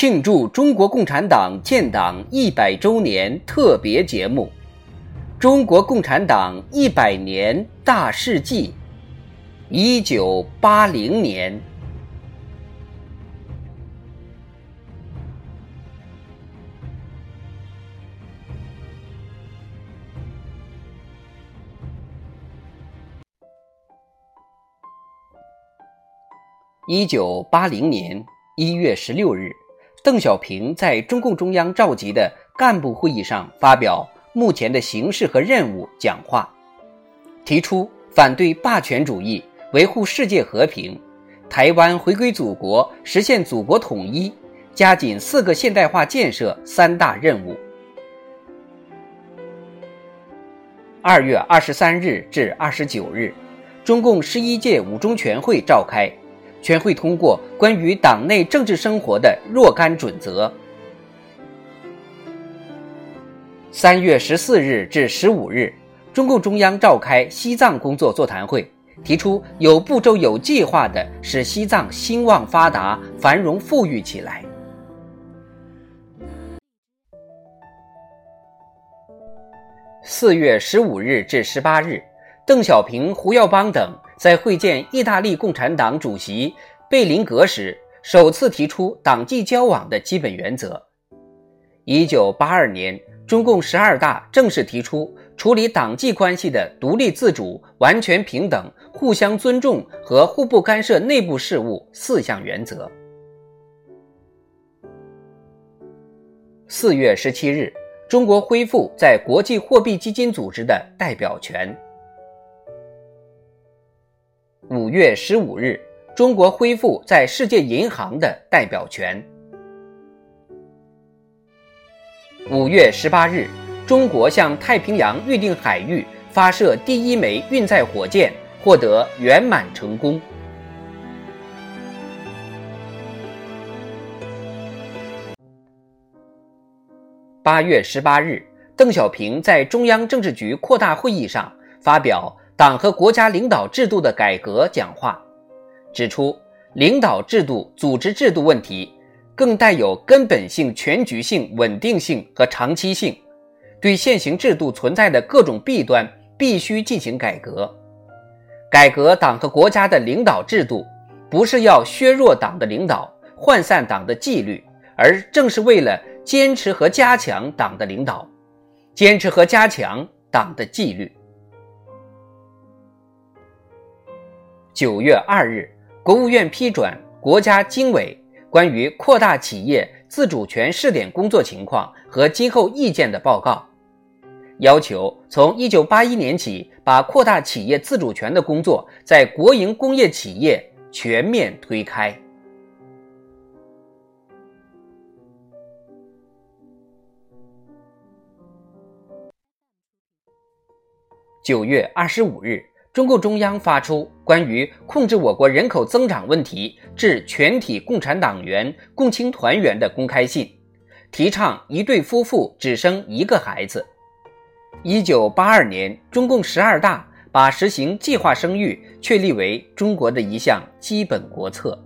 庆祝中国共产党建党一百周年特别节目《中国共产党一百年大事记》，一九八零年。一九八零年一月十六日。邓小平在中共中央召集的干部会议上发表目前的形势和任务讲话，提出反对霸权主义，维护世界和平，台湾回归祖国，实现祖国统一，加紧四个现代化建设三大任务。二月二十三日至二十九日，中共十一届五中全会召开。全会通过关于党内政治生活的若干准则。三月十四日至十五日，中共中央召开西藏工作座谈会，提出有步骤、有计划的使西藏兴旺发达、繁荣富裕起来。四月十五日至十八日，邓小平、胡耀邦等。在会见意大利共产党主席贝林格时，首次提出党际交往的基本原则。一九八二年，中共十二大正式提出处理党际关系的独立自主、完全平等、互相尊重和互不干涉内部事务四项原则。四月十七日，中国恢复在国际货币基金组织的代表权。五月十五日，中国恢复在世界银行的代表权。五月十八日，中国向太平洋预定海域发射第一枚运载火箭，获得圆满成功。八月十八日，邓小平在中央政治局扩大会议上发表。党和国家领导制度的改革讲话，指出领导制度、组织制度问题更带有根本性、全局性、稳定性和长期性，对现行制度存在的各种弊端必须进行改革。改革党和国家的领导制度，不是要削弱党的领导、涣散党的纪律，而正是为了坚持和加强党的领导，坚持和加强党的纪律。九月二日，国务院批准国家经委关于扩大企业自主权试点工作情况和今后意见的报告，要求从一九八一年起，把扩大企业自主权的工作在国营工业企业全面推开。九月二十五日。中共中央发出关于控制我国人口增长问题致全体共产党员、共青团员的公开信，提倡一对夫妇只生一个孩子。一九八二年，中共十二大把实行计划生育确立为中国的一项基本国策。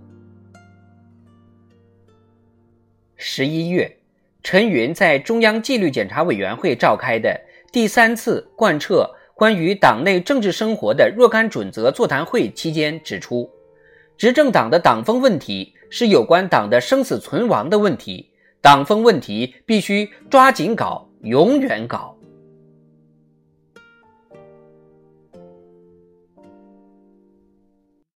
十一月，陈云在中央纪律检查委员会召开的第三次贯彻。关于党内政治生活的若干准则座谈会期间指出，执政党的党风问题是有关党的生死存亡的问题，党风问题必须抓紧搞，永远搞。